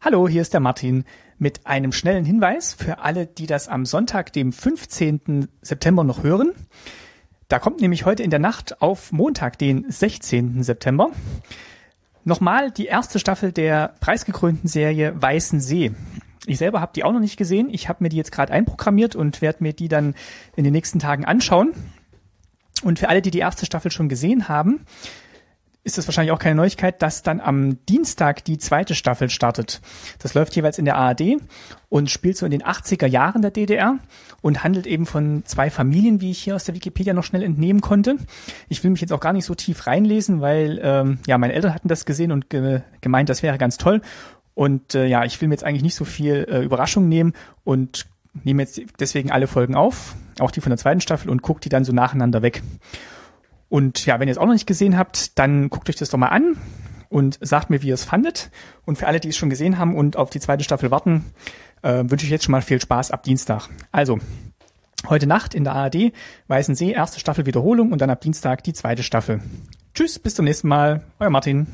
Hallo, hier ist der Martin mit einem schnellen Hinweis für alle, die das am Sonntag, dem 15. September noch hören. Da kommt nämlich heute in der Nacht auf Montag, den 16. September, nochmal die erste Staffel der preisgekrönten Serie Weißen See. Ich selber habe die auch noch nicht gesehen. Ich habe mir die jetzt gerade einprogrammiert und werde mir die dann in den nächsten Tagen anschauen. Und für alle, die die erste Staffel schon gesehen haben, ist es wahrscheinlich auch keine Neuigkeit, dass dann am Dienstag die zweite Staffel startet. Das läuft jeweils in der ARD und spielt so in den 80er Jahren der DDR und handelt eben von zwei Familien, wie ich hier aus der Wikipedia noch schnell entnehmen konnte. Ich will mich jetzt auch gar nicht so tief reinlesen, weil ähm, ja meine Eltern hatten das gesehen und ge gemeint, das wäre ganz toll. Und äh, ja, ich will mir jetzt eigentlich nicht so viel äh, Überraschung nehmen und nehme jetzt deswegen alle Folgen auf, auch die von der zweiten Staffel und gucke die dann so nacheinander weg. Und ja, wenn ihr es auch noch nicht gesehen habt, dann guckt euch das doch mal an und sagt mir, wie ihr es fandet. Und für alle, die es schon gesehen haben und auf die zweite Staffel warten, äh, wünsche ich jetzt schon mal viel Spaß ab Dienstag. Also, heute Nacht in der ARD, Weißen See, erste Staffel Wiederholung und dann ab Dienstag die zweite Staffel. Tschüss, bis zum nächsten Mal. Euer Martin.